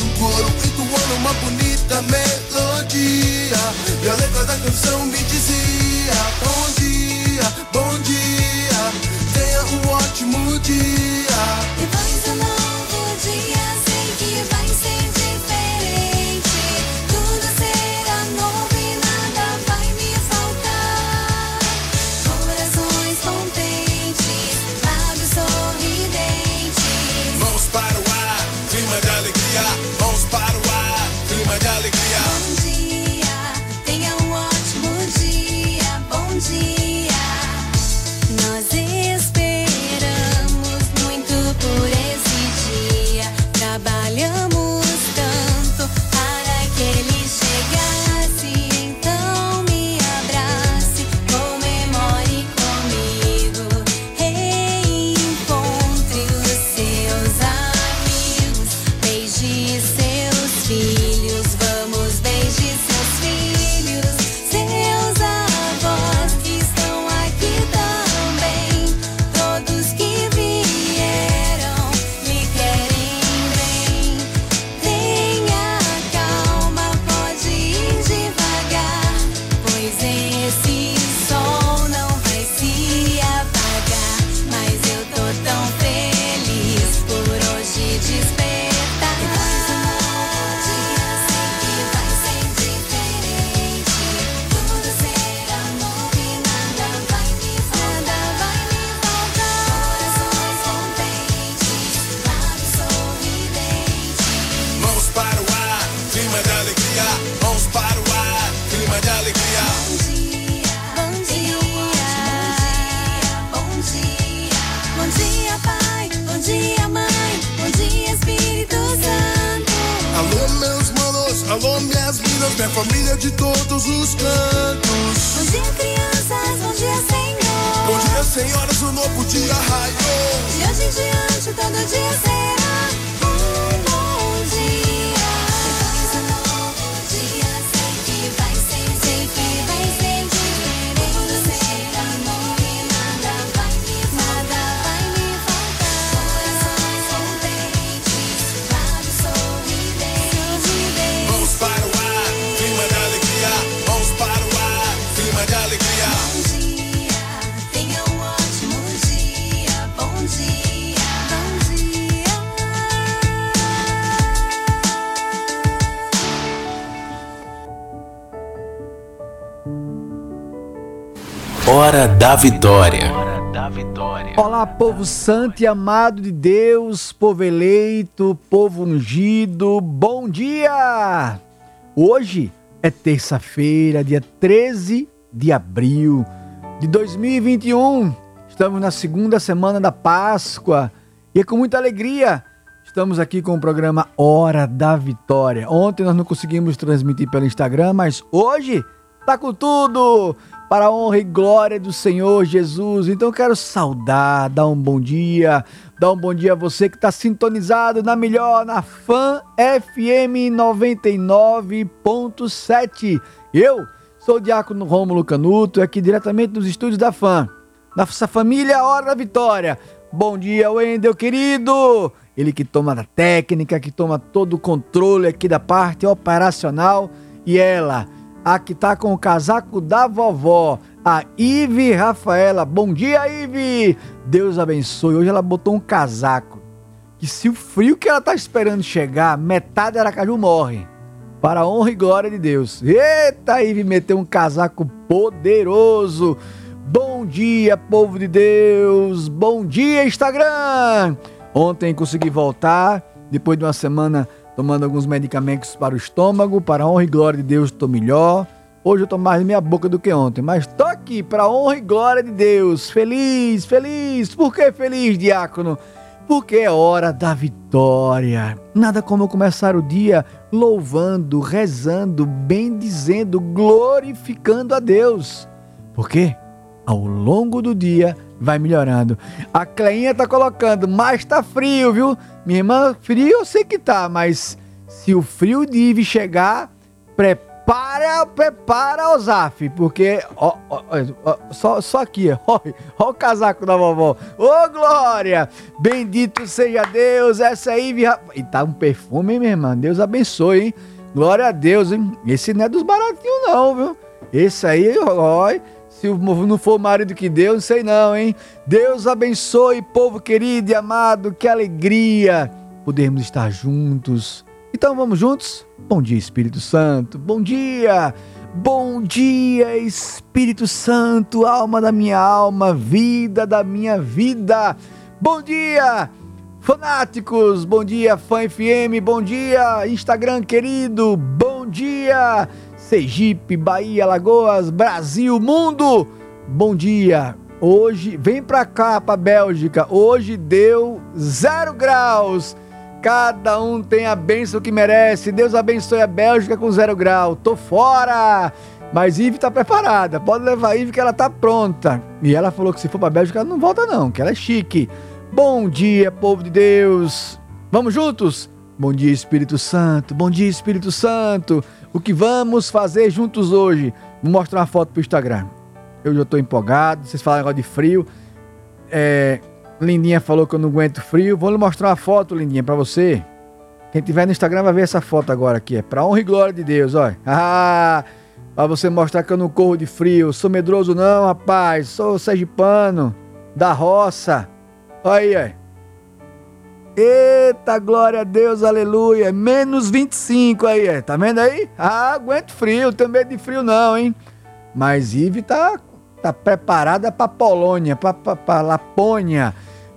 um coro entoando uma bonita melodia. E a letra da canção me dizia: Bom dia, bom dia. Tenha um ótimo dia. Depois do novo dia, sei que vai ser Hora da Vitória. Olá, povo santo e amado de Deus, povo eleito, povo ungido, bom dia! Hoje é terça-feira, dia 13 de abril de 2021. Estamos na segunda semana da Páscoa e é com muita alegria estamos aqui com o programa Hora da Vitória. Ontem nós não conseguimos transmitir pelo Instagram, mas hoje tá com tudo para a honra e glória do Senhor Jesus. Então eu quero saudar, dar um bom dia, dar um bom dia a você que está sintonizado na melhor, na Fan FM 99.7. Eu sou o Diácono Rômulo Canuto, aqui diretamente dos estúdios da Fan. Nossa família Hora da Vitória. Bom dia, Wendel, querido! Ele que toma da técnica, que toma todo o controle aqui da parte operacional. E ela, a que tá com o casaco da vovó, a Ive Rafaela. Bom dia, Ive! Deus abençoe. Hoje ela botou um casaco que se o frio que ela tá esperando chegar, metade da Aracaju morre. Para a honra e glória de Deus. Eita, Ive meteu um casaco poderoso. Bom dia, povo de Deus. Bom dia, Instagram. Ontem consegui voltar, depois de uma semana tomando alguns medicamentos para o estômago. Para a honra e glória de Deus, estou melhor. Hoje eu tô mais minha boca do que ontem, mas tô aqui para honra e glória de Deus. Feliz, feliz. Por que feliz, diácono? Porque é hora da vitória. Nada como começar o dia louvando, rezando, bendizendo, glorificando a Deus. Por quê? Ao longo do dia vai melhorando. A Cleinha tá colocando, mas tá frio, viu? Minha irmã, frio eu sei que tá, mas se o frio de chegar, prepara prepara, prepara, Zaf, porque ó, ó, ó, só, só aqui, ó, ó o casaco da vovó. Ô, Glória! Bendito seja Deus, essa aí, e tá um perfume, hein, minha irmã? Deus abençoe, hein? Glória a Deus, hein? Esse não é dos baratinhos, não, viu? Esse aí, ó, se não for marido que deu, não sei não, hein? Deus abençoe, povo querido e amado, que alegria podermos estar juntos então vamos juntos? Bom dia, Espírito Santo. Bom dia! Bom dia, Espírito Santo, alma da minha alma, vida da minha vida. Bom dia, fanáticos. Bom dia, Fã FM. Bom dia, Instagram querido. Bom dia, Sergipe, Bahia, Lagoas, Brasil, mundo. Bom dia. Hoje, vem pra cá, pra Bélgica. Hoje deu zero graus. Cada um tem a bênção que merece. Deus abençoe a Bélgica com zero grau. Tô fora! Mas Ive tá preparada. Pode levar a Ive que ela tá pronta. E ela falou que se for pra Bélgica ela não volta não, que ela é chique. Bom dia, povo de Deus. Vamos juntos? Bom dia, Espírito Santo. Bom dia, Espírito Santo. O que vamos fazer juntos hoje? Vou mostrar uma foto pro Instagram. Eu já tô empolgado. Vocês falaram agora de frio. É, Lindinha falou que eu não aguento frio. Vou lhe mostrar uma foto, Lindinha, para você. Quem tiver no Instagram vai ver essa foto agora aqui. É pra honra e glória de Deus, olha. Ah, pra você mostrar que eu não corro de frio. Sou medroso não, rapaz. Sou sergipano, da roça. Olha aí, olha. Eita, glória a Deus, aleluia. Menos 25 aí, é. tá vendo aí? Ah, aguento frio, tenho medo de frio não, hein? Mas Ive tá, tá preparada pra Polônia, pra Lapônia.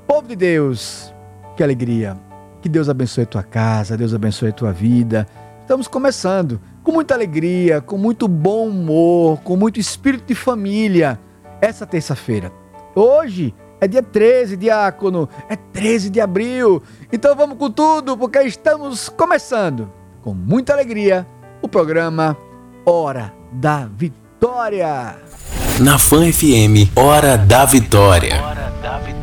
Povo de Deus, que alegria. Que Deus abençoe tua casa, Deus abençoe tua vida. Estamos começando com muita alegria, com muito bom humor, com muito espírito de família essa terça-feira. Hoje é dia 13, diácono, é 13 de abril. Então vamos com tudo, porque estamos começando com muita alegria o programa Hora da Vitória. Na Fan FM, Hora da Vitória. Hora da Vitória.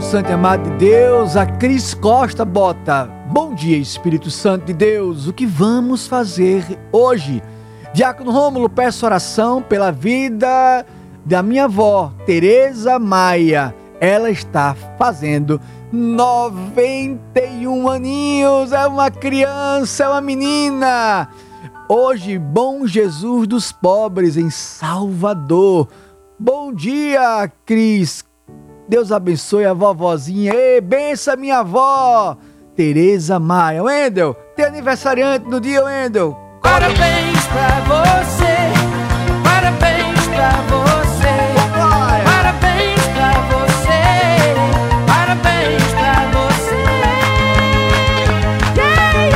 Santo e amado de Deus, a Cris Costa bota. Bom dia, Espírito Santo de Deus, o que vamos fazer hoje? Diácono Rômulo, peço oração pela vida da minha avó, Tereza Maia. Ela está fazendo 91 aninhos, é uma criança, é uma menina. Hoje, bom Jesus dos pobres em Salvador. Bom dia, Cris Deus abençoe a vovozinha. Ei, bença minha avó, Tereza Maia. Wendel, tem aniversariante no dia, Wendel. Parabéns pra você, parabéns pra você, parabéns pra você, parabéns pra você. Yeah,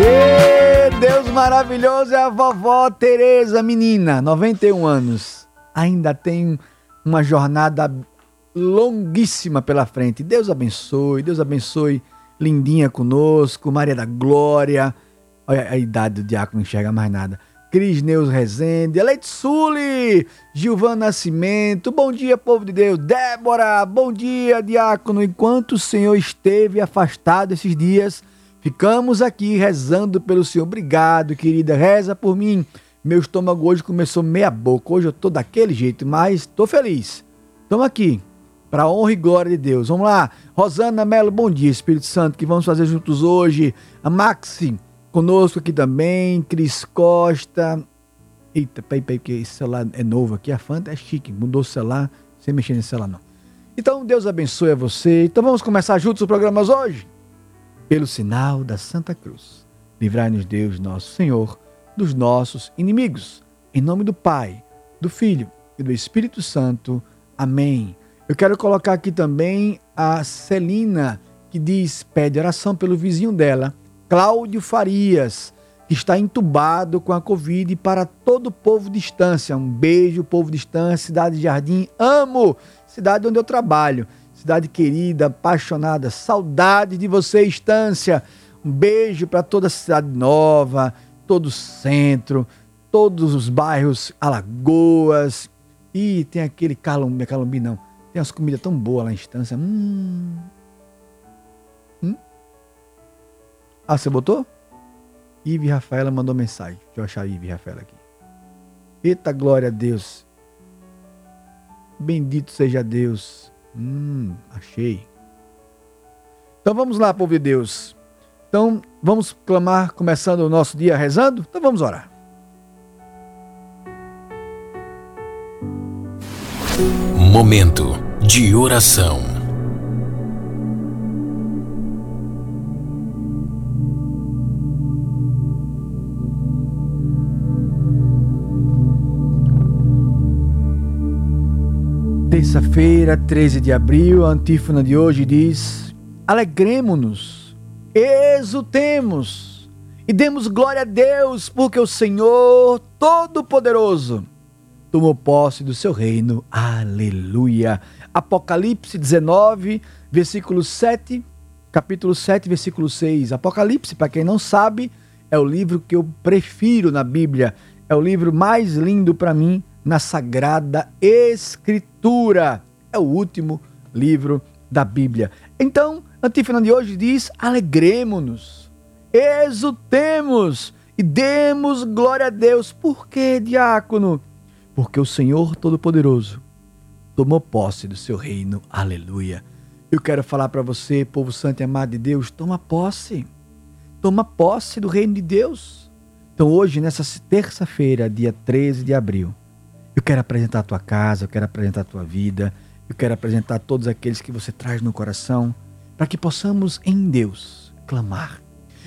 yeah. Deus maravilhoso é a vovó Tereza, menina, 91 anos ainda tem uma jornada longuíssima pela frente. Deus abençoe, Deus abençoe Lindinha conosco, Maria da Glória. Olha a idade do diácono, não enxerga mais nada. Cris Neus Rezende, Leite Suli, Gilvan Nascimento, bom dia, povo de Deus. Débora, bom dia, diácono. Enquanto o Senhor esteve afastado esses dias, ficamos aqui rezando pelo Senhor. Obrigado, querida. Reza por mim meu estômago hoje começou meia boca. Hoje eu tô daquele jeito, mas tô feliz. Estamos aqui, para honra e glória de Deus. Vamos lá. Rosana Melo, bom dia, Espírito Santo, que vamos fazer juntos hoje. A Maxi, Conosco aqui também, Cris Costa. Eita, peraí, peraí, que esse celular é novo aqui. A Fanta é chique, mudou o celular, sem mexer nesse celular não. Então, Deus abençoe a você. Então, vamos começar juntos os programas hoje? Pelo sinal da Santa Cruz. Livrai-nos, Deus, nosso Senhor, dos nossos inimigos. Em nome do Pai, do Filho e do Espírito Santo. Amém. Eu quero colocar aqui também a Celina, que diz, pede oração pelo vizinho dela, Cláudio Farias, que está entubado com a Covid para todo o povo de Estância. Um beijo, povo de Estância, cidade de Jardim. Amo! Cidade onde eu trabalho. Cidade querida, apaixonada. Saudade de você, Estância. Um beijo para toda a cidade nova, todo o centro, todos os bairros Alagoas. E tem aquele Calumbi, Calumbi não. Tem umas comidas tão boas lá em Estância. Hum. Hum? Ah, você botou? Ive Rafaela mandou mensagem. Deixa eu achar a Ive Rafaela aqui. Eita glória a Deus. Bendito seja Deus. Hum, achei. Então vamos lá, povo de Deus. Então vamos clamar, começando o nosso dia rezando? Então vamos orar. Momento de oração. Terça-feira, 13 de abril, a antífona de hoje diz: Alegremos-nos, exultemos e demos glória a Deus, porque o Senhor Todo-Poderoso tomou posse do seu reino. Aleluia. Apocalipse 19, versículo 7, capítulo 7, versículo 6. Apocalipse, para quem não sabe, é o livro que eu prefiro na Bíblia. É o livro mais lindo para mim na Sagrada Escritura. É o último livro da Bíblia. Então, antífona de hoje diz: alegremos-nos, exultemos e demos glória a Deus. Por quê, diácono? Porque o Senhor Todo-Poderoso tomou posse do seu reino. Aleluia. Eu quero falar para você, povo santo e amado de Deus, toma posse. Toma posse do reino de Deus. Então, hoje, nessa terça-feira, dia 13 de abril, eu quero apresentar a tua casa, eu quero apresentar a tua vida, eu quero apresentar todos aqueles que você traz no coração, para que possamos em Deus clamar.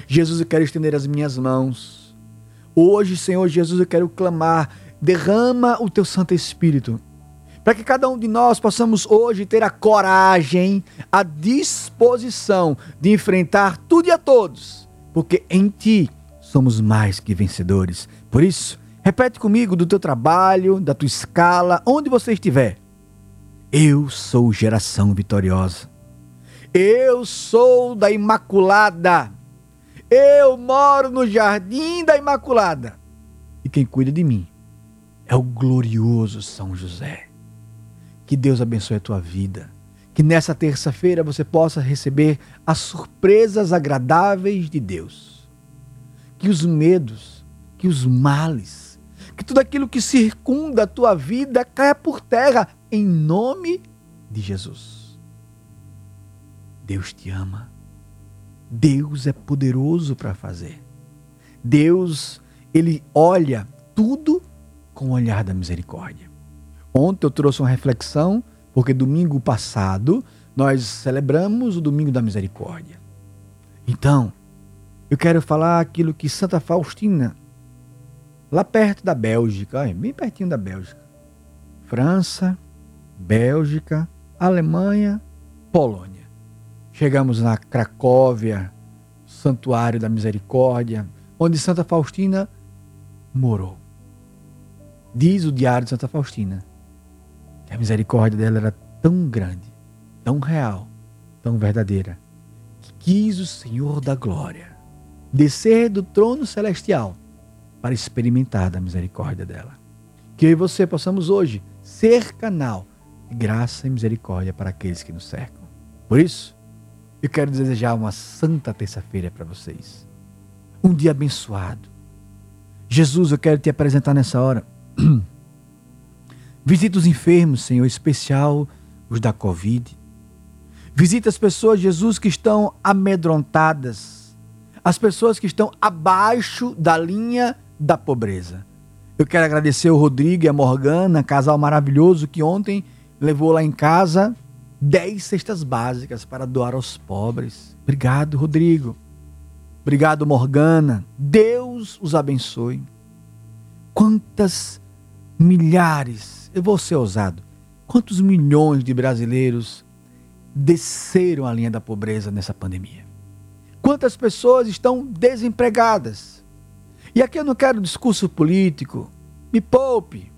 Jesus, eu quero estender as minhas mãos. Hoje, Senhor Jesus, eu quero clamar. Derrama o teu Santo Espírito, para que cada um de nós possamos hoje ter a coragem, a disposição de enfrentar tudo e a todos, porque em ti somos mais que vencedores. Por isso, Repete comigo do teu trabalho, da tua escala, onde você estiver. Eu sou geração vitoriosa. Eu sou da Imaculada. Eu moro no jardim da Imaculada. E quem cuida de mim é o glorioso São José. Que Deus abençoe a tua vida. Que nessa terça-feira você possa receber as surpresas agradáveis de Deus. Que os medos, que os males, que tudo aquilo que circunda a tua vida caia por terra, em nome de Jesus. Deus te ama. Deus é poderoso para fazer. Deus, ele olha tudo com o olhar da misericórdia. Ontem eu trouxe uma reflexão, porque domingo passado nós celebramos o domingo da misericórdia. Então, eu quero falar aquilo que Santa Faustina lá perto da Bélgica, bem pertinho da Bélgica. França, Bélgica, Alemanha, Polônia. Chegamos na Cracóvia, Santuário da Misericórdia, onde Santa Faustina morou. Diz o Diário de Santa Faustina que a misericórdia dela era tão grande, tão real, tão verdadeira, que quis o Senhor da glória descer do trono celestial para experimentar da misericórdia dela. Que eu e você possamos hoje ser canal de graça e misericórdia para aqueles que nos cercam. Por isso, eu quero desejar uma santa terça-feira para vocês. Um dia abençoado. Jesus, eu quero te apresentar nessa hora. Visita os enfermos, Senhor, especial os da Covid. Visita as pessoas, Jesus, que estão amedrontadas, as pessoas que estão abaixo da linha da pobreza. Eu quero agradecer o Rodrigo e a Morgana, casal maravilhoso que ontem levou lá em casa 10 cestas básicas para doar aos pobres. Obrigado, Rodrigo. Obrigado, Morgana. Deus os abençoe. Quantas milhares, eu vou ser ousado, quantos milhões de brasileiros desceram a linha da pobreza nessa pandemia? Quantas pessoas estão desempregadas? E aqui eu não quero discurso político, me poupe.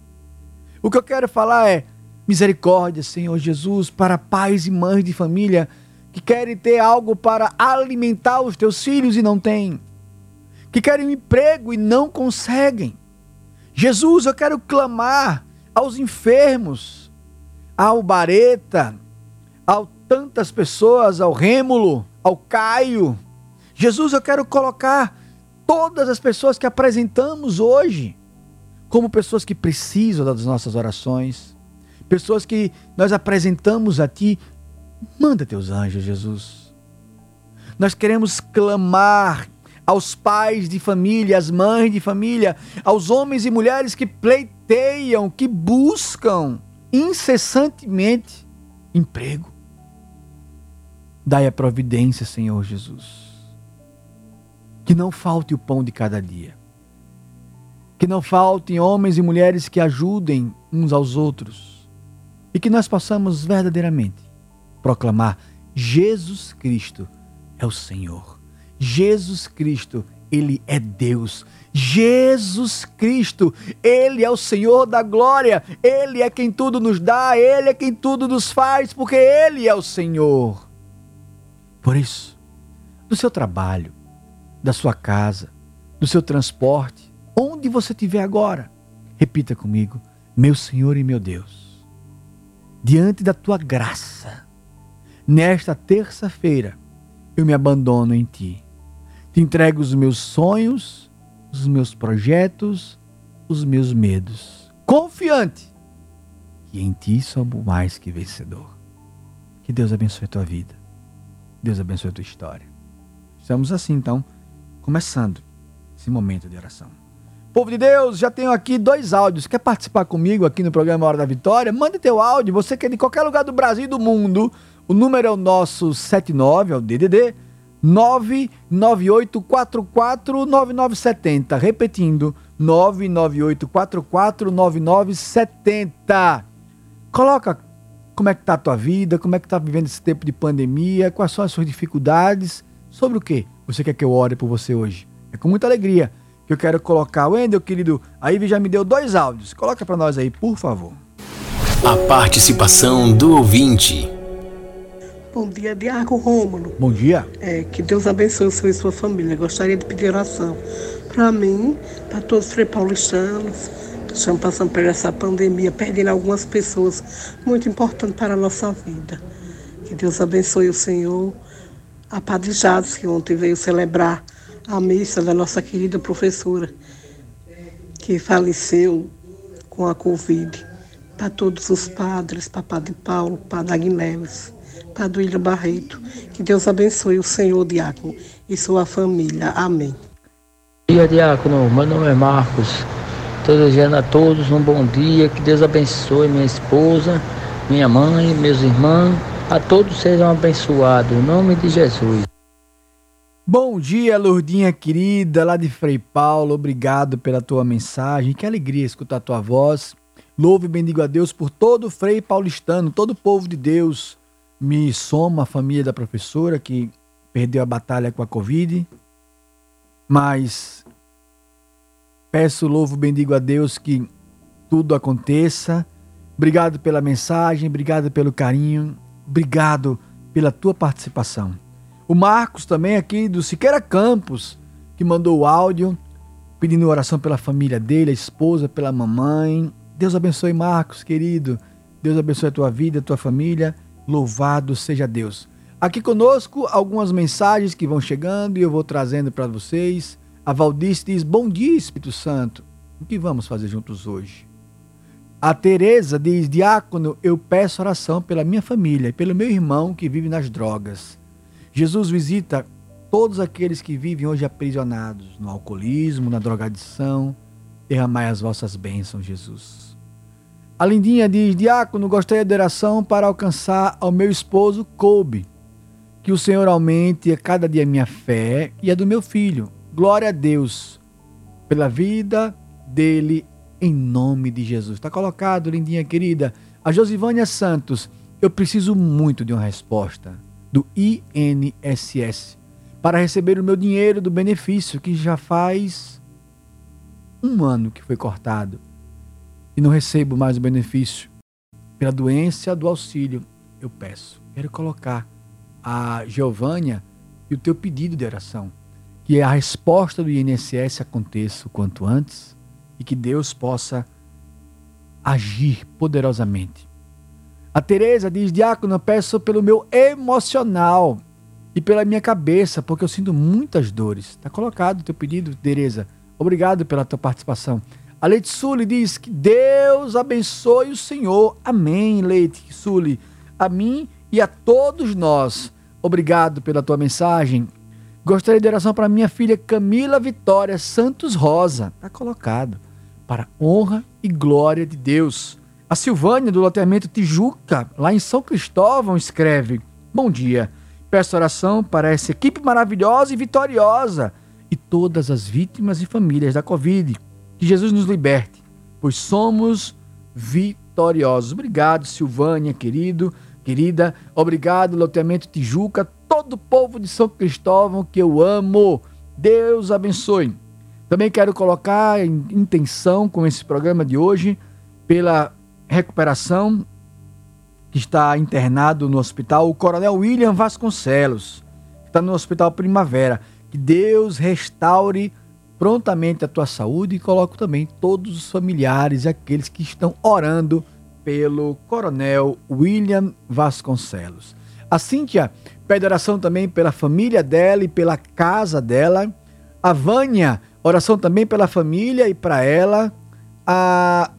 O que eu quero falar é misericórdia, Senhor Jesus, para pais e mães de família que querem ter algo para alimentar os teus filhos e não têm, que querem um emprego e não conseguem. Jesus, eu quero clamar aos enfermos, ao Bareta, a tantas pessoas, ao Rêmulo, ao Caio. Jesus, eu quero colocar todas as pessoas que apresentamos hoje como pessoas que precisam das nossas orações, pessoas que nós apresentamos a Ti Manda teus anjos, Jesus. Nós queremos clamar aos pais de família, às mães de família, aos homens e mulheres que pleiteiam, que buscam incessantemente emprego. Dai a providência, Senhor Jesus. Que não falte o pão de cada dia. Que não faltem homens e mulheres que ajudem uns aos outros. E que nós possamos verdadeiramente proclamar: Jesus Cristo é o Senhor. Jesus Cristo, Ele é Deus. Jesus Cristo, Ele é o Senhor da glória. Ele é quem tudo nos dá, Ele é quem tudo nos faz, porque Ele é o Senhor. Por isso, do seu trabalho, da sua casa, do seu transporte, onde você estiver agora, repita comigo: Meu Senhor e meu Deus, diante da tua graça, Nesta terça-feira, eu me abandono em ti. Te entrego os meus sonhos, os meus projetos, os meus medos, confiante que em ti somos mais que vencedor. Que Deus abençoe a tua vida. Deus abençoe a tua história. Estamos assim, então, começando esse momento de oração. Povo de Deus, já tenho aqui dois áudios. Quer participar comigo aqui no programa Hora da Vitória? Mande teu áudio. Você que é de qualquer lugar do Brasil e do mundo. O número é o nosso 79, é o DDD 998449970. Repetindo, 998449970. Coloca como é que tá a tua vida, como é que tá vivendo esse tempo de pandemia, quais são as suas dificuldades, sobre o que você quer que eu ore por você hoje. É com muita alegria que eu quero colocar. Wendel, querido, a Ivy já me deu dois áudios. Coloca para nós aí, por favor. A participação do ouvinte. Bom dia, Diago Rômulo. Bom dia. É, que Deus abençoe o senhor e sua família. Gostaria de pedir oração para mim, para todos os três paulistanos que estão passando por essa pandemia, perdendo algumas pessoas muito importantes para a nossa vida. Que Deus abençoe o Senhor. A Padre Jades, que ontem veio celebrar a missa da nossa querida professora, que faleceu com a Covid. Para todos os padres, para Padre Paulo, Padre Agnelis Padre Barreto. Que Deus abençoe o senhor Diácono e sua família. Amém. Bom dia, Diácono. Meu nome é Marcos. Estou desejando a todos um bom dia. Que Deus abençoe minha esposa, minha mãe, meus irmãos. A todos sejam abençoados. Em nome de Jesus. Bom dia, Lourdinha querida, lá de Frei Paulo. Obrigado pela tua mensagem. Que alegria escutar a tua voz. Louvo e bendigo a Deus por todo o Frei paulistano, todo o povo de Deus me soma a família da professora que perdeu a batalha com a Covid, mas peço, louvo, bendigo a Deus que tudo aconteça. Obrigado pela mensagem, obrigado pelo carinho, obrigado pela tua participação. O Marcos também aqui do Siqueira Campos, que mandou o áudio pedindo oração pela família dele, a esposa, pela mamãe. Deus abençoe Marcos, querido. Deus abençoe a tua vida, a tua família. Louvado seja Deus. Aqui conosco algumas mensagens que vão chegando e eu vou trazendo para vocês. A Valdice diz: Bom dia, Espírito Santo. O que vamos fazer juntos hoje? A Teresa diz: Diácono, eu peço oração pela minha família e pelo meu irmão que vive nas drogas. Jesus visita todos aqueles que vivem hoje aprisionados no alcoolismo, na drogadição. Derramai as vossas bênçãos, Jesus. A Lindinha diz: Diácono, gostaria de oração para alcançar ao meu esposo Kobe. Que o Senhor aumente a cada dia minha fé e a do meu filho. Glória a Deus pela vida dele, em nome de Jesus. Está colocado, lindinha querida. A Josivânia Santos, eu preciso muito de uma resposta do INSS para receber o meu dinheiro do benefício que já faz um ano que foi cortado e não recebo mais o benefício pela doença do auxílio. Eu peço, quero colocar a Giovânia e o teu pedido de oração, que a resposta do INSS aconteça o quanto antes e que Deus possa agir poderosamente. A Teresa diz: Diácono, peço pelo meu emocional e pela minha cabeça, porque eu sinto muitas dores. Está colocado o teu pedido, Teresa. Obrigado pela tua participação. A Leite Sully diz que Deus abençoe o Senhor. Amém, Leite Sully. A mim e a todos nós. Obrigado pela tua mensagem. Gostaria de oração para minha filha Camila Vitória Santos Rosa. Está colocado. Para honra e glória de Deus. A Silvânia, do loteamento Tijuca, lá em São Cristóvão, escreve: Bom dia. Peço oração para essa equipe maravilhosa e vitoriosa e todas as vítimas e famílias da Covid. Que Jesus nos liberte, pois somos vitoriosos. Obrigado, Silvânia, querido, querida. Obrigado, loteamento Tijuca, todo o povo de São Cristóvão que eu amo. Deus abençoe. Também quero colocar em intenção com esse programa de hoje pela recuperação que está internado no hospital, o Coronel William Vasconcelos, que está no Hospital Primavera. Que Deus restaure prontamente a tua saúde e coloque também todos os familiares e aqueles que estão orando pelo Coronel William Vasconcelos. A Cíntia pede oração também pela família dela e pela casa dela. A Vânia, oração também pela família e para ela. A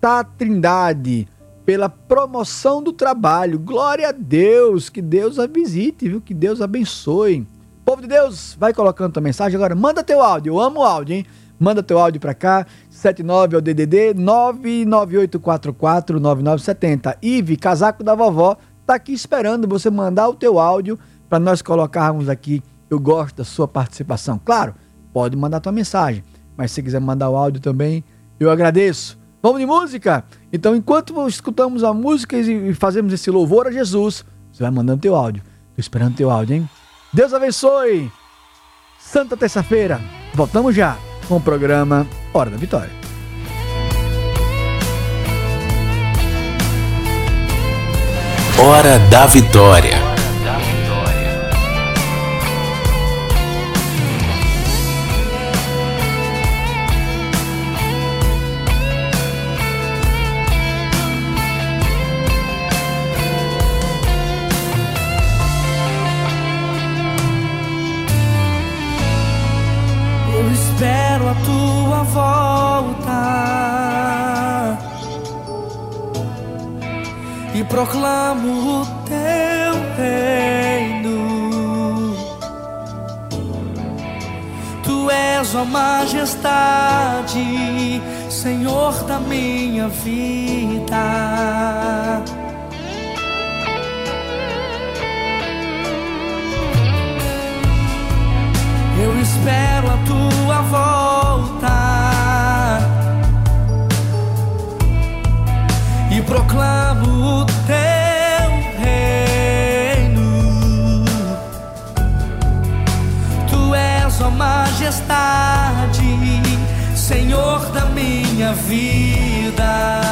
Tá Trindade, pela promoção do trabalho. Glória a Deus, que Deus a visite, viu? Que Deus abençoe. Povo de Deus, vai colocando tua mensagem agora. Manda teu áudio, eu amo áudio, hein? Manda teu áudio para cá, 79 é o DDD 998449970. Ive, casaco da vovó, tá aqui esperando você mandar o teu áudio para nós colocarmos aqui. Eu gosto da sua participação. Claro, pode mandar tua mensagem, mas se quiser mandar o áudio também, eu agradeço. Vamos de música? Então, enquanto escutamos a música e fazemos esse louvor a Jesus, você vai mandando teu áudio. Tô esperando teu áudio, hein? Deus abençoe! Santa Terça-feira, voltamos já com o programa Hora da Vitória. Hora da Vitória. Proclamo o teu reino. Tu és a majestade, Senhor da minha vida. Eu espero a tua volta e proclamo teu reino. Tu és a majestade, Senhor da minha vida.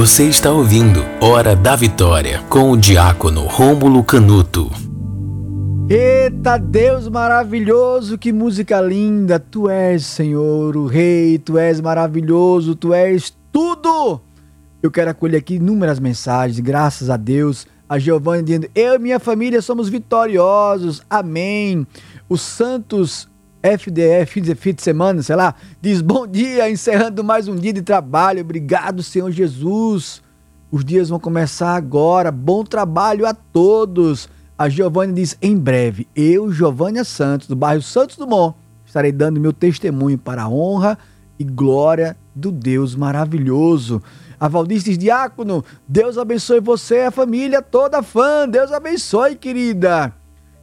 Você está ouvindo Hora da Vitória com o diácono Rômulo Canuto. Eita Deus maravilhoso, que música linda! Tu és, Senhor, o Rei, tu és maravilhoso, tu és tudo! Eu quero acolher aqui inúmeras mensagens, graças a Deus. A Giovanni dizendo: Eu e minha família somos vitoriosos, amém. Os Santos FDF, fim de, semana, sei lá, diz: Bom dia, encerrando mais um dia de trabalho, obrigado, Senhor Jesus. Os dias vão começar agora, bom trabalho a todos. A Giovanni diz: Em breve, eu, Giovânia Santos, do bairro Santos Dumont, estarei dando meu testemunho para a honra e glória do Deus maravilhoso. A Valdice diz, Diácono, Deus abençoe você, a família toda fã. Deus abençoe, querida.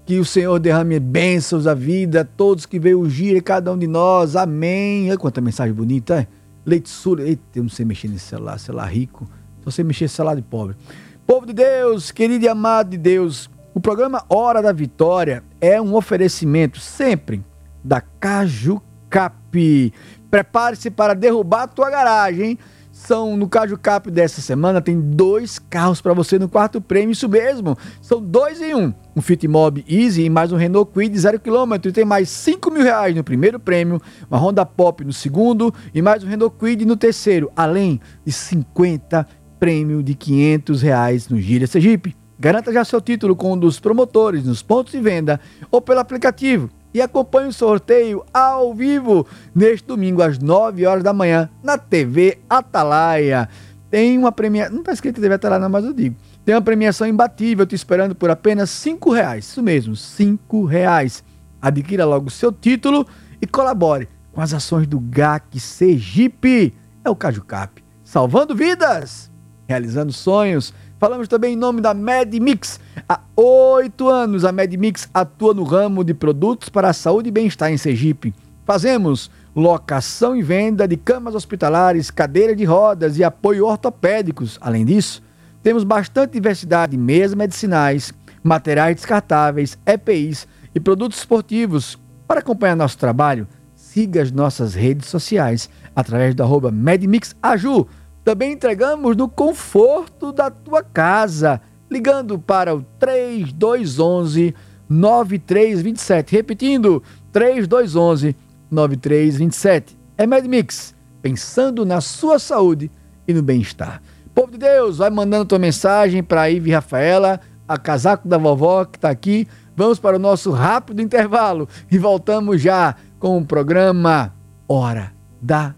Que o Senhor derrame bênçãos à vida, todos que veio ungir, cada um de nós. Amém. Olha quanta mensagem bonita, é? Leite Sur. Eita, eu não sei mexer nesse celular, celular rico. Só sei mexer nesse celular de pobre. Povo de Deus, querido e amado de Deus, o programa Hora da Vitória é um oferecimento sempre da Caju Cap. Prepare-se para derrubar a tua garagem, hein? São no Caju Cap dessa semana tem dois carros para você no quarto prêmio, isso mesmo. São dois em um. Um Fit Mob Easy e mais um Renault Kwid 0km. E tem mais 5 mil reais no primeiro prêmio, uma Honda Pop no segundo e mais um Renault Kwid no terceiro. Além de 50 prêmio de 500 reais no Gira Sergipe. Garanta já seu título com um dos promotores nos pontos de venda ou pelo aplicativo e acompanhe o sorteio ao vivo neste domingo às 9 horas da manhã na TV Atalaia. Tem uma premiação, não está escrito TV Atalaia não, mas eu digo. Tem uma premiação imbatível te esperando por apenas 5 reais. Isso mesmo, 5 reais. Adquira logo o seu título e colabore com as ações do GAC Sergipe. É o Cajucap, salvando vidas, realizando sonhos Falamos também em nome da MedMix. Há oito anos a MedMix atua no ramo de produtos para a saúde e bem-estar em Sergipe. Fazemos locação e venda de camas hospitalares, cadeiras de rodas e apoio ortopédicos. Além disso, temos bastante diversidade de meias medicinais, materiais descartáveis, EPIs e produtos esportivos. Para acompanhar nosso trabalho, siga as nossas redes sociais através do arroba MedMixAju também entregamos no conforto da tua casa, ligando para o 3211 9327. Repetindo, 3211 9327. É MedMix, pensando na sua saúde e no bem-estar. Povo de Deus, vai mandando tua mensagem para Ive Rafaela, a casaco da vovó que está aqui. Vamos para o nosso rápido intervalo e voltamos já com o programa Hora da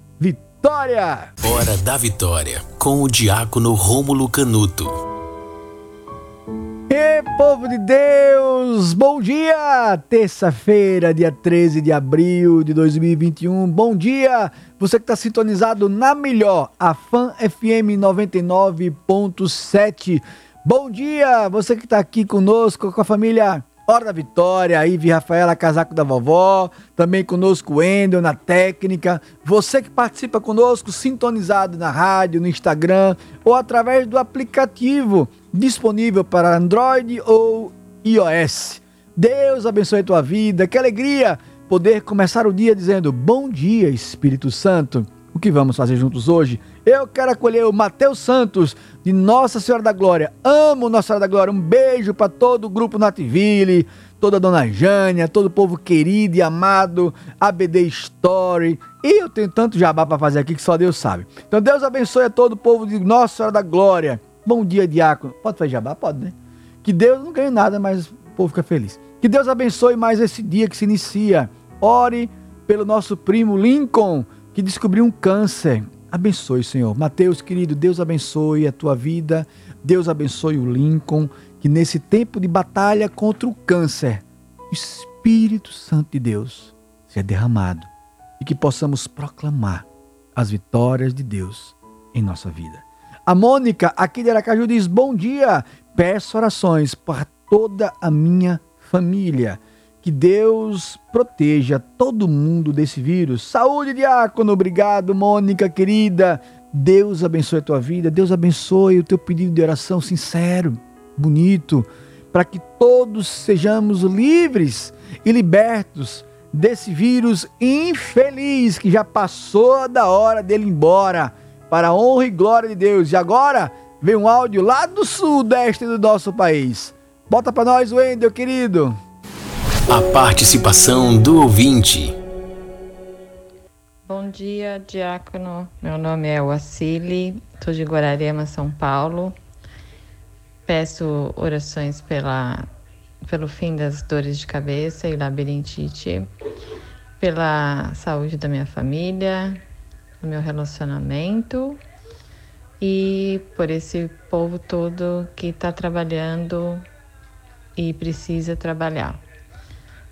Vitória. Hora da Vitória, com o diácono Rômulo Canuto. E povo de Deus, bom dia! Terça-feira, dia 13 de abril de 2021. Bom dia! Você que está sintonizado na melhor, a Fan FM 99.7. Bom dia! Você que está aqui conosco, com a família Hora da Vitória, Ive Rafaela, casaco da vovó, também conosco o Wendel na técnica. Você que participa conosco, sintonizado na rádio, no Instagram ou através do aplicativo disponível para Android ou iOS. Deus abençoe a tua vida, que alegria poder começar o dia dizendo bom dia, Espírito Santo. O que vamos fazer juntos hoje? Eu quero acolher o Mateus Santos, de Nossa Senhora da Glória. Amo Nossa Senhora da Glória. Um beijo para todo o grupo Nativille, toda a Dona Jânia, todo o povo querido e amado, ABD Story. E eu tenho tanto jabá para fazer aqui que só Deus sabe. Então Deus abençoe a todo o povo de Nossa Senhora da Glória. Bom dia, diácono. Pode fazer jabá? Pode, né? Que Deus não ganhe nada, mas o povo fica feliz. Que Deus abençoe mais esse dia que se inicia. Ore pelo nosso primo Lincoln que descobriu um câncer. Abençoe, Senhor. Mateus, querido, Deus abençoe a tua vida. Deus abençoe o Lincoln, que nesse tempo de batalha contra o câncer, o Espírito Santo de Deus seja derramado e que possamos proclamar as vitórias de Deus em nossa vida. A Mônica, aqui de Aracaju, diz: Bom dia, peço orações para toda a minha família. Que Deus proteja todo mundo desse vírus. Saúde, diácono. Obrigado, Mônica, querida. Deus abençoe a tua vida. Deus abençoe o teu pedido de oração sincero, bonito, para que todos sejamos livres e libertos desse vírus infeliz que já passou da hora dele ir embora, para a honra e glória de Deus. E agora vem um áudio lá do sudeste do nosso país. Bota para nós, Wendel, querido. A participação do ouvinte. Bom dia, Diácono. Meu nome é Wassili, sou de Guararema, São Paulo. Peço orações pela, pelo fim das dores de cabeça e labirintite, pela saúde da minha família, do meu relacionamento e por esse povo todo que está trabalhando e precisa trabalhar.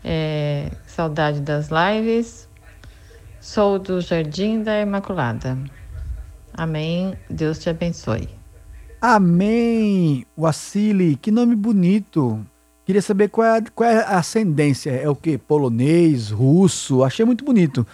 É, saudade das lives. Sou do Jardim da Imaculada. Amém. Deus te abençoe. Amém. Wassili, que nome bonito. Queria saber qual é, qual é a ascendência. É o que? Polonês, russo? Achei muito bonito.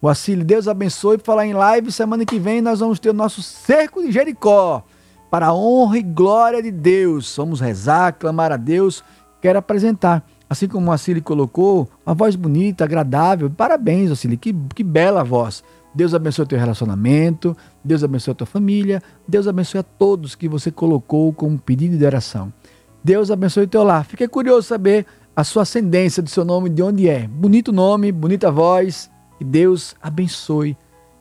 Wassili, Deus abençoe. Falar em live, semana que vem nós vamos ter o nosso Cerco de Jericó. Para a honra e glória de Deus. Vamos rezar, clamar a Deus. Quero apresentar. Assim como o Wassili colocou, uma voz bonita, agradável. Parabéns, Wassili. Que, que bela voz. Deus abençoe teu relacionamento, Deus abençoe a tua família, Deus abençoe a todos que você colocou como pedido de oração. Deus abençoe teu lar. Fiquei curioso saber a sua ascendência do seu nome, de onde é. Bonito nome, bonita voz. Que Deus abençoe,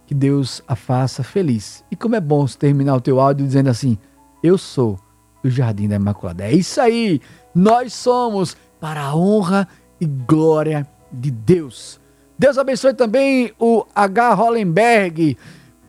que Deus a faça feliz. E como é bom terminar o teu áudio dizendo assim: Eu sou do Jardim da Imaculada. É isso aí. Nós somos para a honra e glória de Deus. Deus abençoe também o H. Hollenberg,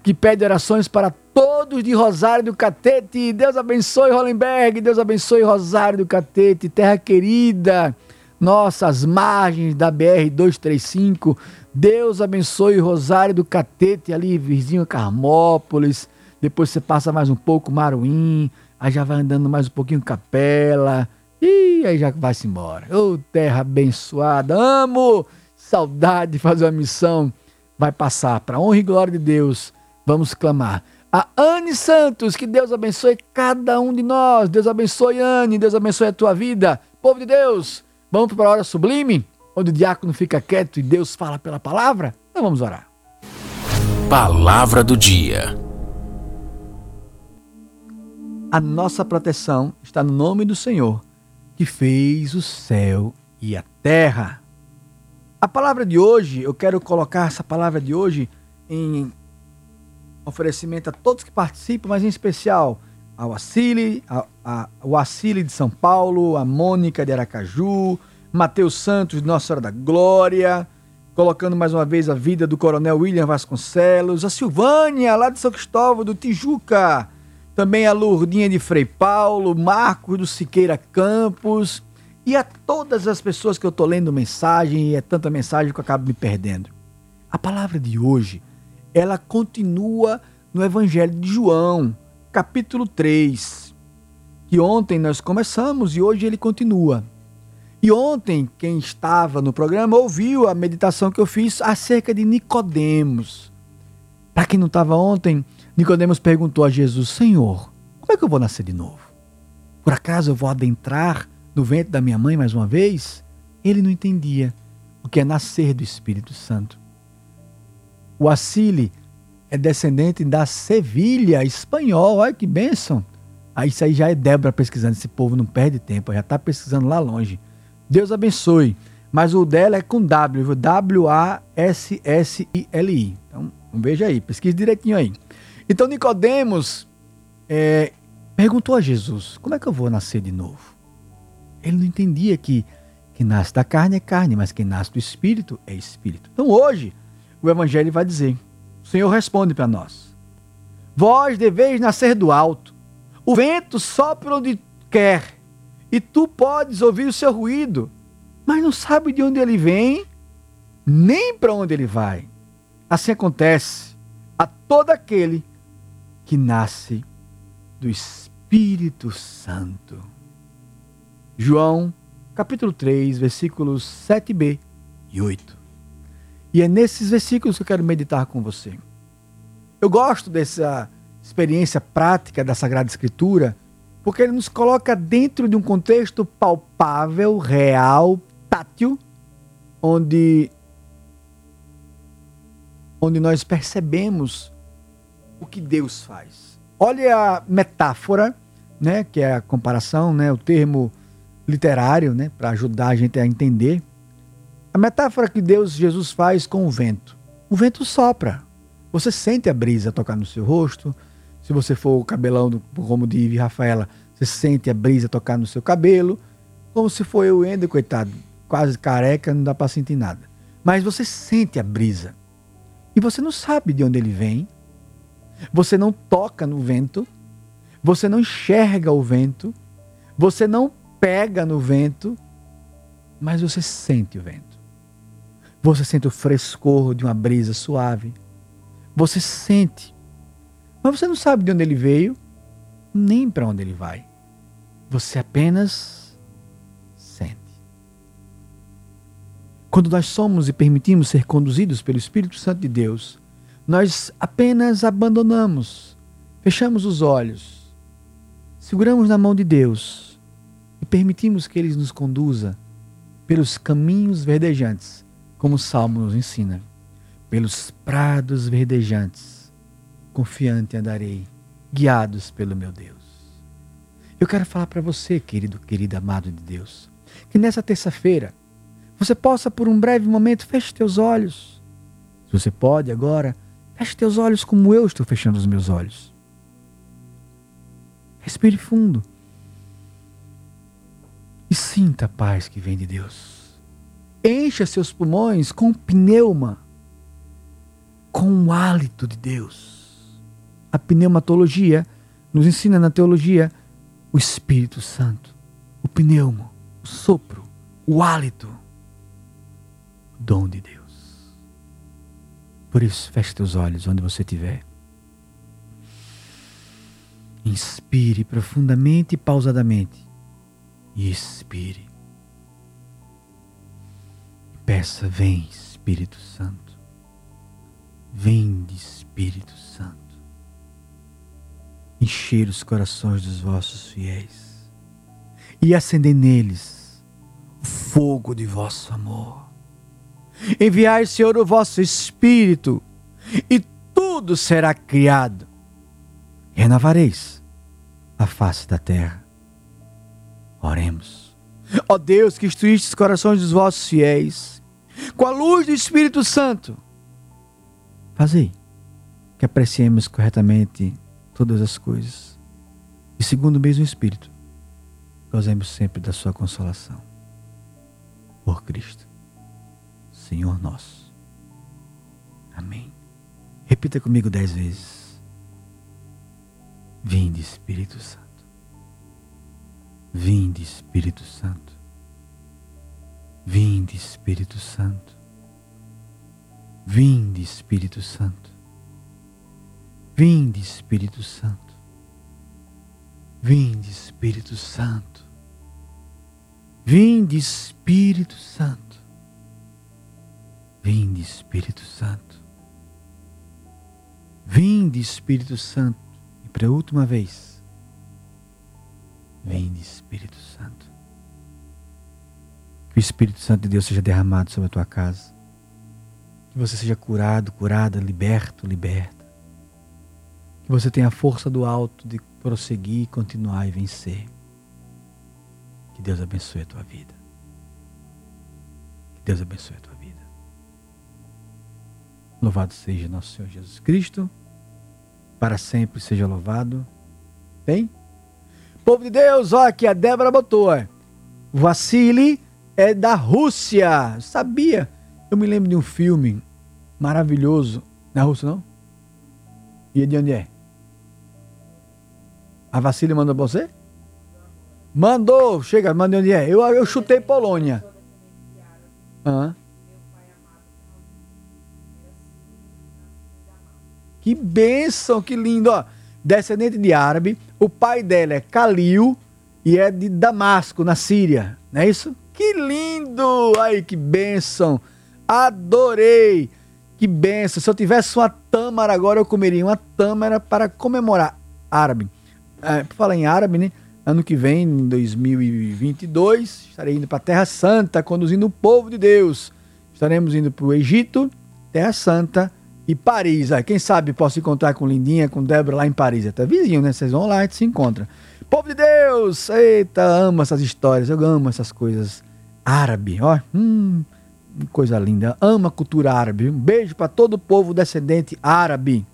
que pede orações para todos de Rosário do Catete. Deus abençoe Hollenberg, Deus abençoe Rosário do Catete, terra querida, nossas margens da BR 235. Deus abençoe Rosário do Catete, ali vizinho Carmópolis. Depois você passa mais um pouco Maruim, aí já vai andando mais um pouquinho Capela. E aí já vai-se embora. Ô, oh, terra abençoada, amo! saudade de fazer uma missão, vai passar. Para honra e glória de Deus, vamos clamar. A Anne Santos, que Deus abençoe cada um de nós. Deus abençoe, Anne, Deus abençoe a tua vida. Povo de Deus, vamos para a hora sublime, onde o diácono fica quieto e Deus fala pela palavra? Então vamos orar. Palavra do dia. A nossa proteção está no nome do Senhor, que fez o céu e a terra. A palavra de hoje, eu quero colocar essa palavra de hoje em oferecimento a todos que participam, mas em especial ao Assili, ao Assili de São Paulo, a Mônica de Aracaju, Mateus Santos de Nossa Senhora da Glória, colocando mais uma vez a vida do Coronel William Vasconcelos, a Silvânia, lá de São Cristóvão do Tijuca, também a Lourdinha de Frei Paulo, Marcos do Siqueira Campos, e a todas as pessoas que eu estou lendo mensagem, e é tanta mensagem que eu acabo me perdendo. A palavra de hoje, ela continua no Evangelho de João, capítulo 3, que ontem nós começamos e hoje ele continua. E ontem, quem estava no programa ouviu a meditação que eu fiz acerca de Nicodemos. Para quem não estava ontem, Nicodemos perguntou a Jesus: Senhor, como é que eu vou nascer de novo? Por acaso eu vou adentrar no ventre da minha mãe mais uma vez, ele não entendia o que é nascer do Espírito Santo. O Assili é descendente da Sevilha, espanhol, olha que bênção. Aí isso aí já é Débora pesquisando, esse povo não perde tempo, já está pesquisando lá longe. Deus abençoe. Mas o dela é com W, W-A-S-S-I-L-I. Então, veja aí, pesquise direitinho aí. Então Nicodemos é, perguntou a Jesus, como é que eu vou nascer de novo? Ele não entendia que quem nasce da carne é carne, mas quem nasce do espírito é espírito. Então hoje, o evangelho vai dizer: o Senhor responde para nós: Vós deveis nascer do alto. O vento sopra onde quer, e tu podes ouvir o seu ruído, mas não sabe de onde ele vem, nem para onde ele vai. Assim acontece a todo aquele que nasce do Espírito Santo. João, capítulo 3, versículos 7b e 8. E é nesses versículos que eu quero meditar com você. Eu gosto dessa experiência prática da Sagrada Escritura, porque ele nos coloca dentro de um contexto palpável, real, tátil, onde onde nós percebemos o que Deus faz. Olha a metáfora, né, que é a comparação, né, o termo literário, né, para ajudar a gente a entender. A metáfora que Deus, Jesus faz com o vento. O vento sopra. Você sente a brisa tocar no seu rosto. Se você for o cabelão do, como de Ive Rafaela, você sente a brisa tocar no seu cabelo. Como se for eu, Ender, coitado, quase careca, não dá para sentir nada. Mas você sente a brisa. E você não sabe de onde ele vem. Você não toca no vento. Você não enxerga o vento. Você não pega no vento, mas você sente o vento. Você sente o frescor de uma brisa suave. Você sente. Mas você não sabe de onde ele veio, nem para onde ele vai. Você apenas sente. Quando nós somos e permitimos ser conduzidos pelo Espírito Santo de Deus, nós apenas abandonamos, fechamos os olhos, seguramos na mão de Deus e permitimos que Ele nos conduza pelos caminhos verdejantes, como o Salmo nos ensina. Pelos prados verdejantes, confiante andarei, guiados pelo meu Deus. Eu quero falar para você, querido, querido amado de Deus, que nessa terça-feira você possa, por um breve momento, feche teus olhos. Se você pode agora, feche teus olhos como eu estou fechando os meus olhos. Respire fundo. E sinta a paz que vem de Deus. Encha seus pulmões com pneuma, com o hálito de Deus. A pneumatologia nos ensina na teologia o Espírito Santo, o pneumo, o sopro, o hálito dom de Deus. Por isso, feche teus olhos onde você estiver. Inspire profundamente e pausadamente. E expire. Peça, vem Espírito Santo. Vem de Espírito Santo. Encher os corações dos vossos fiéis. E acender neles o fogo de vosso amor Enviai, Senhor, o vosso Espírito, e tudo será criado. Renovareis a face da terra. Oremos. Ó Deus, que instruíste os corações dos vossos fiéis, com a luz do Espírito Santo, fazei que apreciemos corretamente todas as coisas e, segundo o mesmo Espírito, gozemos sempre da sua consolação. Por Cristo. Senhor nosso. Amém. Repita comigo dez vezes. Vinde, Espírito Santo. Vinde, Espírito Santo. Vinde, Espírito Santo. Vinde, Espírito Santo. Vinde, Espírito Santo. Vinde, Espírito Santo. Vinde, Espírito Santo. Vinde, Espírito Santo. Vinde, Espírito Santo. E para a última vez, vinde, Espírito Santo. Que o Espírito Santo de Deus seja derramado sobre a tua casa. Que você seja curado, curada, liberto, liberta. Que você tenha a força do alto de prosseguir, continuar e vencer. Que Deus abençoe a tua vida. Que Deus abençoe a tua vida. Louvado seja nosso Senhor Jesus Cristo. Para sempre seja louvado. Tem? Povo de Deus, olha aqui a Débora botou. Vassili é da Rússia. Sabia? Eu me lembro de um filme maravilhoso. Na Rússia, não? E de onde é? A Vassili mandou pra você? Mandou, chega, manda onde é. Eu, eu chutei Polônia. Aham. Que bênção, que lindo, ó. Descendente de árabe, o pai dela é Calil e é de Damasco, na Síria, não é isso? Que lindo! Ai, que bênção! Adorei! Que bênção! Se eu tivesse uma tâmara agora, eu comeria uma tâmara para comemorar. Árabe. É, falar em árabe, né? Ano que vem, em 2022, estarei indo para a Terra Santa, conduzindo o povo de Deus. Estaremos indo para o Egito, Terra Santa, e Paris. Aí, quem sabe posso encontrar com Lindinha, com Débora lá em Paris. Até vizinho, né? Vocês vão lá e se encontram. Povo de Deus! Eita, amo essas histórias, eu amo essas coisas. Árabe, ó. Hum, coisa linda. Amo a cultura árabe. Um beijo para todo o povo descendente árabe.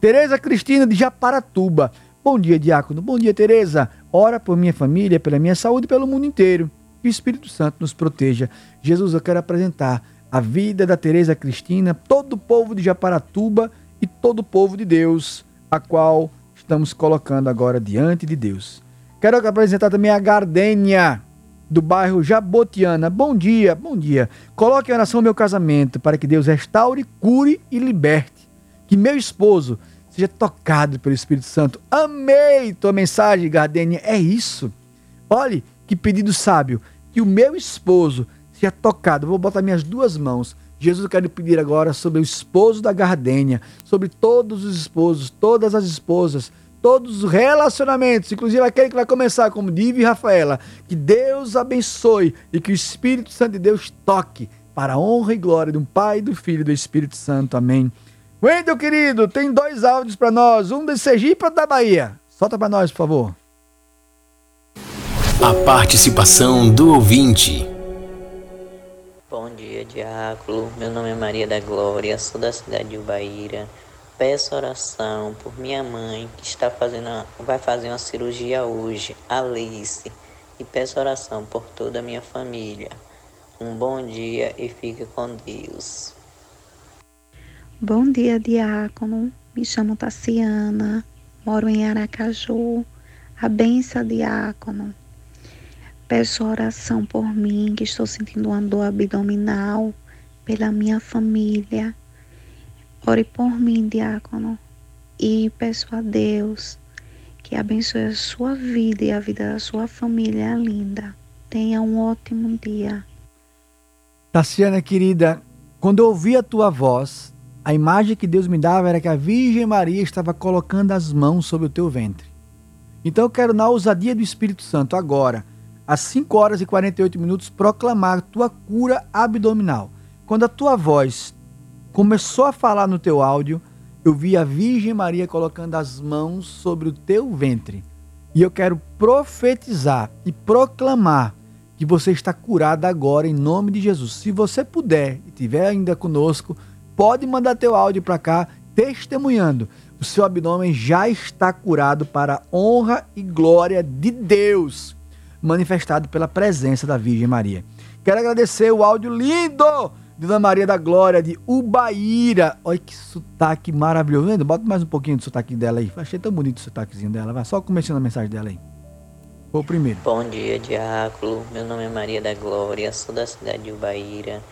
Tereza Cristina de Japaratuba. Bom dia, diácono. Bom dia, Tereza. Ora por minha família, pela minha saúde e pelo mundo inteiro. Que o Espírito Santo nos proteja. Jesus, eu quero apresentar a vida da Tereza Cristina, todo o povo de Japaratuba e todo o povo de Deus, a qual estamos colocando agora diante de Deus. Quero apresentar também a Gardênia, do bairro Jabotiana. Bom dia, bom dia. Coloque em oração meu casamento, para que Deus restaure, cure e liberte. Que meu esposo seja tocado pelo Espírito Santo. Amei tua mensagem, Gardênia. É isso. Olhe que pedido sábio. Que o meu esposo seja tocado. Vou botar minhas duas mãos. Jesus, eu quero pedir agora sobre o esposo da Gardênia, sobre todos os esposos, todas as esposas, todos os relacionamentos, inclusive aquele que vai começar como Diva e Rafaela. Que Deus abençoe e que o Espírito Santo de Deus toque para a honra e glória de um Pai, do Filho e do Espírito Santo. Amém. Wendel, querido, tem dois áudios para nós, um de Sergipe e da Bahia. Solta para nós, por favor. A participação do ouvinte. Dia, Diácono. Meu nome é Maria da Glória, sou da cidade de Ubaíra. Peço oração por minha mãe que está fazendo, vai fazer uma cirurgia hoje, Alice. E peço oração por toda a minha família. Um bom dia e fique com Deus. Bom dia, diácono. Me chamo Tassiana, moro em Aracaju. A benção, diácono. Peço oração por mim, que estou sentindo uma dor abdominal, pela minha família. Ore por mim, diácono. E peço a Deus que abençoe a sua vida e a vida da sua família linda. Tenha um ótimo dia. Tassiana querida, quando eu ouvi a tua voz, a imagem que Deus me dava era que a Virgem Maria estava colocando as mãos sobre o teu ventre. Então eu quero, na ousadia do Espírito Santo, agora, às 5 horas e 48 minutos, proclamar tua cura abdominal. Quando a tua voz começou a falar no teu áudio, eu vi a Virgem Maria colocando as mãos sobre o teu ventre. E eu quero profetizar e proclamar que você está curada agora em nome de Jesus. Se você puder e tiver ainda conosco, pode mandar teu áudio para cá testemunhando. O seu abdômen já está curado para a honra e glória de Deus, manifestado pela presença da Virgem Maria. Quero agradecer o áudio lindo de Dona Maria da Glória de Ubaíra. Olha que sotaque maravilhoso. Bota mais um pouquinho do sotaque dela aí. Achei tão bonito o sotaquezinho dela. Vai só começando a mensagem dela aí. Foi o primeiro. Bom dia, Diácono. Meu nome é Maria da Glória, sou da cidade de Ubaíra.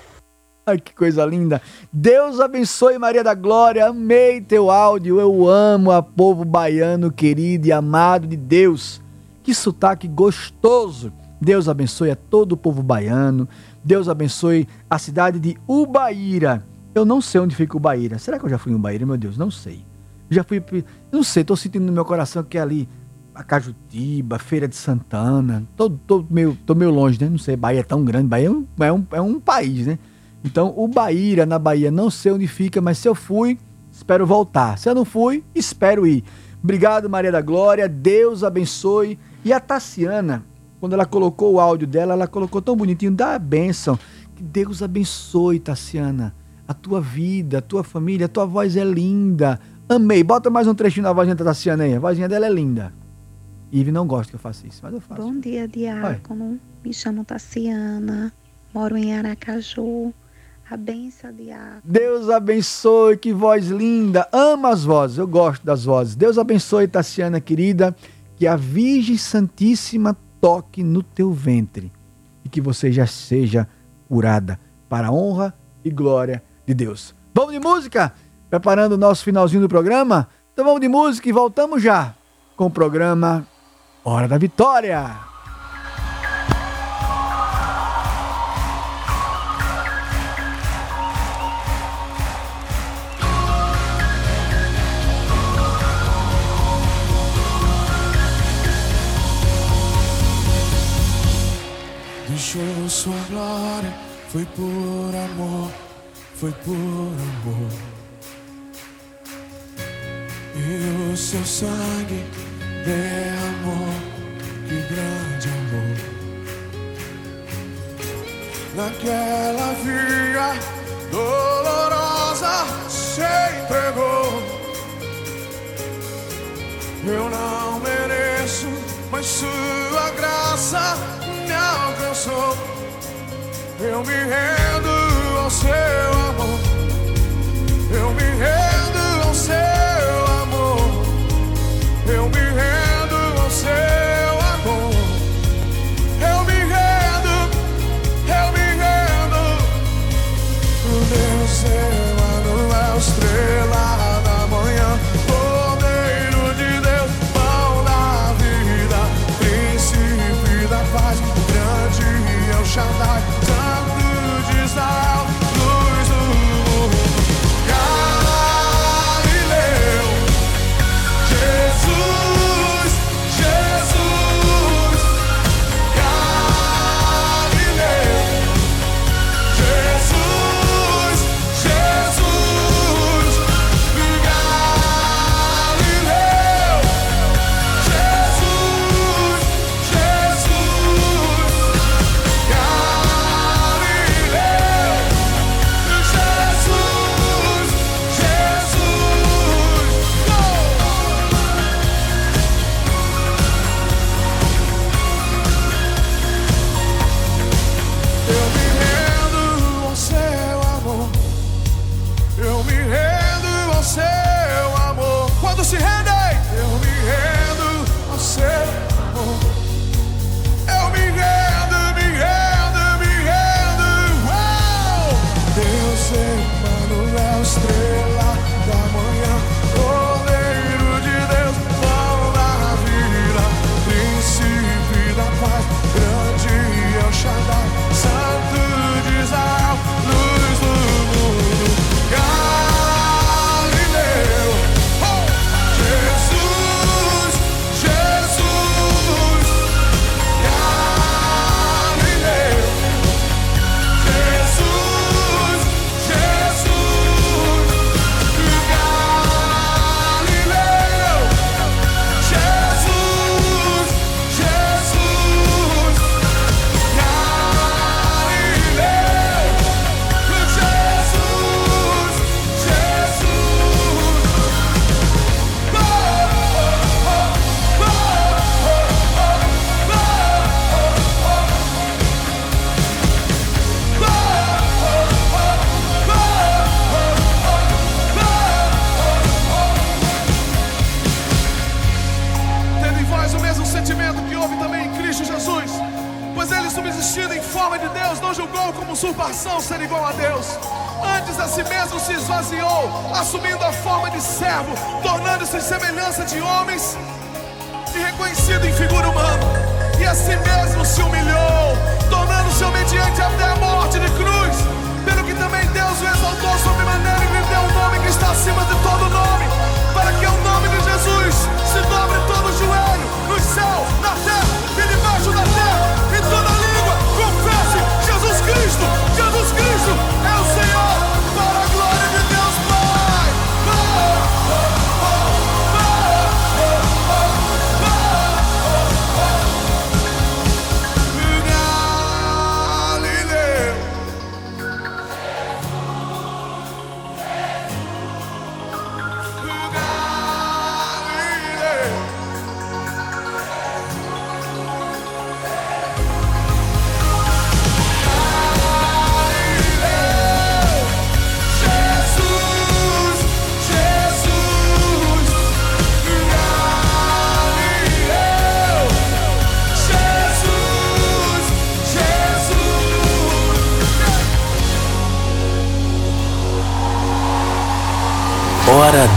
Ai, que coisa linda. Deus abençoe Maria da Glória. Amei teu áudio. Eu amo a povo baiano querido e amado de Deus. Que sotaque gostoso. Deus abençoe a todo o povo baiano. Deus abençoe a cidade de Ubaíra. Eu não sei onde fica Ubaíra. Será que eu já fui em Ubaíra, meu Deus? Não sei. Já fui. Não sei, estou sentindo no meu coração que é ali Acajutiba, Feira de Santana, tô, tô, meio, tô meio longe, né? Não sei, Bahia é tão grande, Bahia é um, é um, é um país, né? Então, o Bahia, na Bahia, não sei onde fica, mas se eu fui, espero voltar. Se eu não fui, espero ir. Obrigado, Maria da Glória, Deus abençoe. E a Tassiana, quando ela colocou o áudio dela, ela colocou tão bonitinho, dá a bênção. Que Deus abençoe, Tassiana, a tua vida, a tua família, a tua voz é linda. Amei. Bota mais um trechinho da vozinha da Tassiana aí. A vozinha dela é linda. Ive não gosta que eu faça isso, mas eu faço. Bom dia, Diácono. Me chamo Tassiana, moro em Aracaju. A benção, Diácono. Deus abençoe, que voz linda. Amo as vozes, eu gosto das vozes. Deus abençoe, Tassiana querida, que a Virgem Santíssima toque no teu ventre e que você já seja curada para a honra e glória de Deus. Vamos de música? Preparando o nosso finalzinho do programa? Então vamos de música e voltamos já com o programa Hora da Vitória! Glória, foi por amor, foi por amor. E o seu sangue derramou, que grande amor. Naquela via dolorosa se entregou. Eu não mereço, mas sua graça me alcançou. Eu me rendo ao seu amor. Eu me rendo ao seu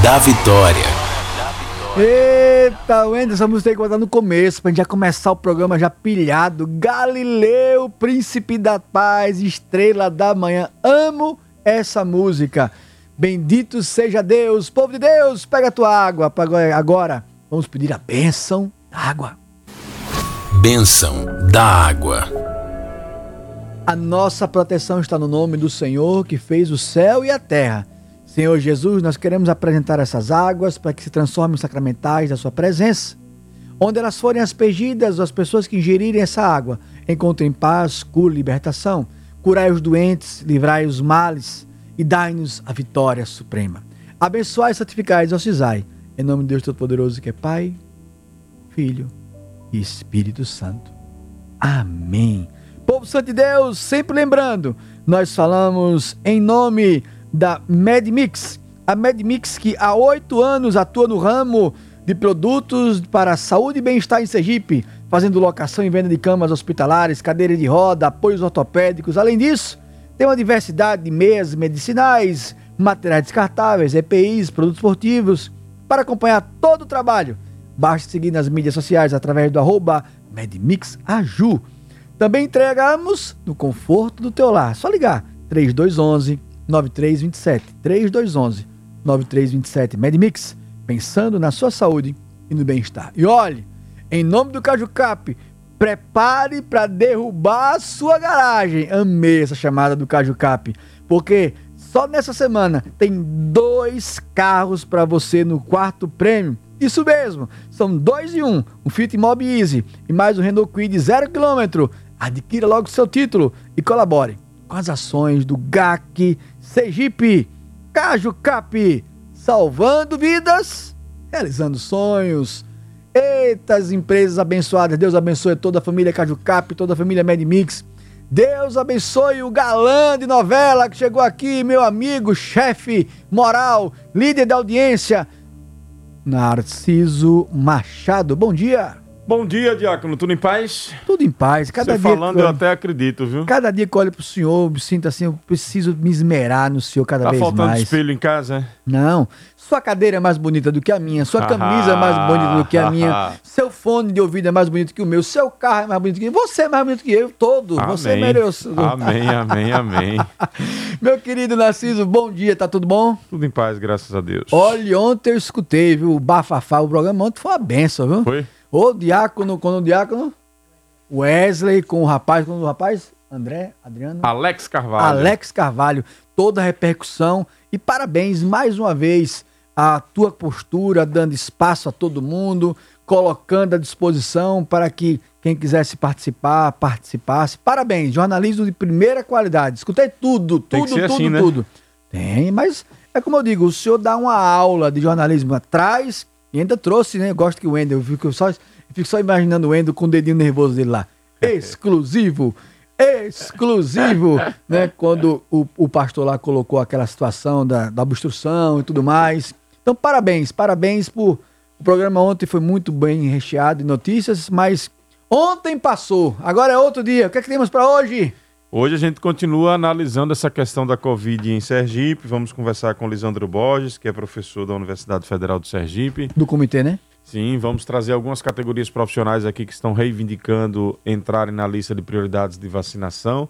da Vitória. Eita, Wender, essa música tem que botar no começo, pra gente já começar o programa já pilhado. Galileu, Príncipe da Paz, Estrela da Manhã. Amo essa música. Bendito seja Deus, povo de Deus, pega a tua água. agora vamos pedir a bênção da água. Bênção da água. A nossa proteção está no nome do Senhor que fez o céu e a terra. Senhor Jesus, nós queremos apresentar essas águas para que se transformem em sacramentais da Sua presença. Onde elas forem aspergidas, as pessoas que ingerirem essa água encontrem paz, cura e libertação. Curai os doentes, livrai os males e dai-nos a vitória suprema. Abençoai, santificai e exorcizai. Em nome de Deus Todo-Poderoso, que é Pai, Filho e Espírito Santo. Amém. Povo Santo de Deus, sempre lembrando, nós falamos em nome da MedMix. A MedMix que há oito anos atua no ramo de produtos para saúde e bem-estar em Sergipe, fazendo locação e venda de camas hospitalares, cadeiras de roda, apoios ortopédicos. Além disso, tem uma diversidade de meias medicinais, materiais descartáveis, EPIs, produtos esportivos. Para acompanhar todo o trabalho, basta seguir nas mídias sociais através do arroba MedMixAju. Também entregamos no conforto do teu lar. Só ligar 3211 9327 3211 9327 MedMix, pensando na sua saúde e no bem-estar. E olhe, em nome do Caju Cap, prepare para derrubar a sua garagem. Amei essa chamada do Caju Cap, porque só nessa semana tem dois carros para você no quarto prêmio. Isso mesmo, são dois e um, um Fiat Mobi Easy e mais um Renault Kwid zero quilômetro. Adquira logo seu título e colabore com as ações do GAC Sergipe, Caju Cap, salvando vidas, realizando sonhos. Eita, as empresas abençoadas, Deus abençoe toda a família Caju Cap, toda a família Medmix. Deus abençoe o galã de novela que chegou aqui, meu amigo, chefe moral, líder da audiência, Narciso Machado. Bom dia. Bom dia, Diácono. Tudo em paz? Tudo em paz. Cada Você dia falando, que eu até acredito, viu? Cada dia que eu olho pro senhor, eu me sinto assim, eu preciso me esmerar no senhor cada Tá vez faltando mais. espelho em casa, é? Não, sua cadeira é mais bonita do que a minha, sua camisa é mais bonita do que a minha, seu fone de ouvido é mais bonito que o meu, seu carro é mais bonito que você é mais bonito que eu, todo. Você é Amém. merece. Amém, amém, amém. Meu querido Narciso, bom dia, tá tudo bom? Tudo em paz, graças a Deus. Olha, ontem eu escutei, viu, o Bafafá, o programa ontem foi uma benção, viu? Foi? O diácono, quando o diácono, Wesley com o rapaz, com o rapaz, André, Adriano. Alex Carvalho. Alex Carvalho, toda a repercussão e parabéns mais uma vez a tua postura, dando espaço a todo mundo, colocando à disposição para que quem quisesse participar, participasse. Parabéns, jornalismo de primeira qualidade. Escutei tudo, tudo, tudo, assim, né? tudo. Tem, mas é como eu digo, o senhor dá uma aula de jornalismo atrás e ainda trouxe, né? Eu gosto que o Wendel, eu fico só, eu fico só imaginando o Wendel com o dedinho nervoso dele lá. Exclusivo, exclusivo, né? Quando o, o pastor lá colocou aquela situação da, da obstrução e tudo mais. Então, parabéns, parabéns por. O programa ontem foi muito bem recheado de notícias, mas Ontem passou, agora é outro dia. O que é que temos para hoje? Hoje a gente continua analisando essa questão da Covid em Sergipe. Vamos conversar com o Lisandro Borges, que é professor da Universidade Federal de Sergipe. Do comitê, né? Sim, vamos trazer algumas categorias profissionais aqui que estão reivindicando entrarem na lista de prioridades de vacinação.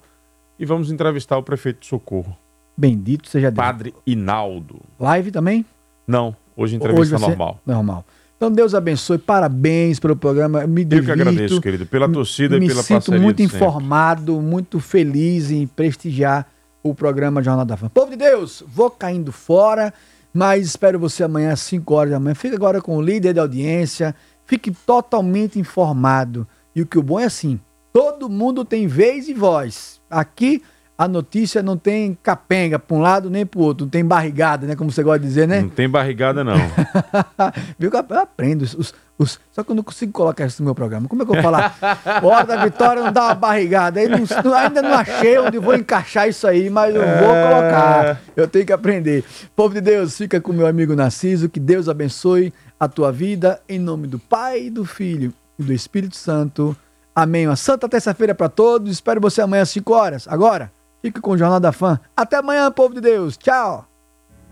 E vamos entrevistar o prefeito de Socorro. Bendito seja Deus. Padre Inaldo. Live também? Não, hoje entrevista Hoje normal. Normal. Então Deus abençoe, parabéns pelo programa. Me Eu que divirto, agradeço, querido, pela torcida e pela sinto parceria muito de sempre. informado, muito feliz em prestigiar o programa Jornal da Fã. Povo de Deus, vou caindo fora, mas espero você amanhã às 5 horas da manhã. Fica agora com o líder da audiência, fique totalmente informado. E o que o bom é assim, todo mundo tem vez e voz. Aqui a notícia não tem capenga para um lado nem para o outro, não tem barrigada, né? Como você gosta de dizer, né? Não tem barrigada, não. Viu que eu aprendo os, os- Só que eu não consigo colocar isso no meu programa. Como é que eu vou falar? Hora da vitória não dá uma barrigada. Aí não- não- ainda não achei onde vou encaixar isso aí, mas eu vou colocar. Eu tenho que aprender. Povo de Deus, fica com meu amigo Narciso. Que Deus abençoe a tua vida. Em nome do Pai, do Filho e do Espírito Santo. Amém. Uma santa terça-feira para todos. Espero você amanhã às 5 horas. Agora, fica com o Jornal da Fã. Até amanhã, povo de Deus. Tchau.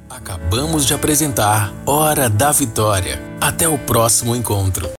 Acabamos de apresentar Hora da Vitória. Até o próximo encontro.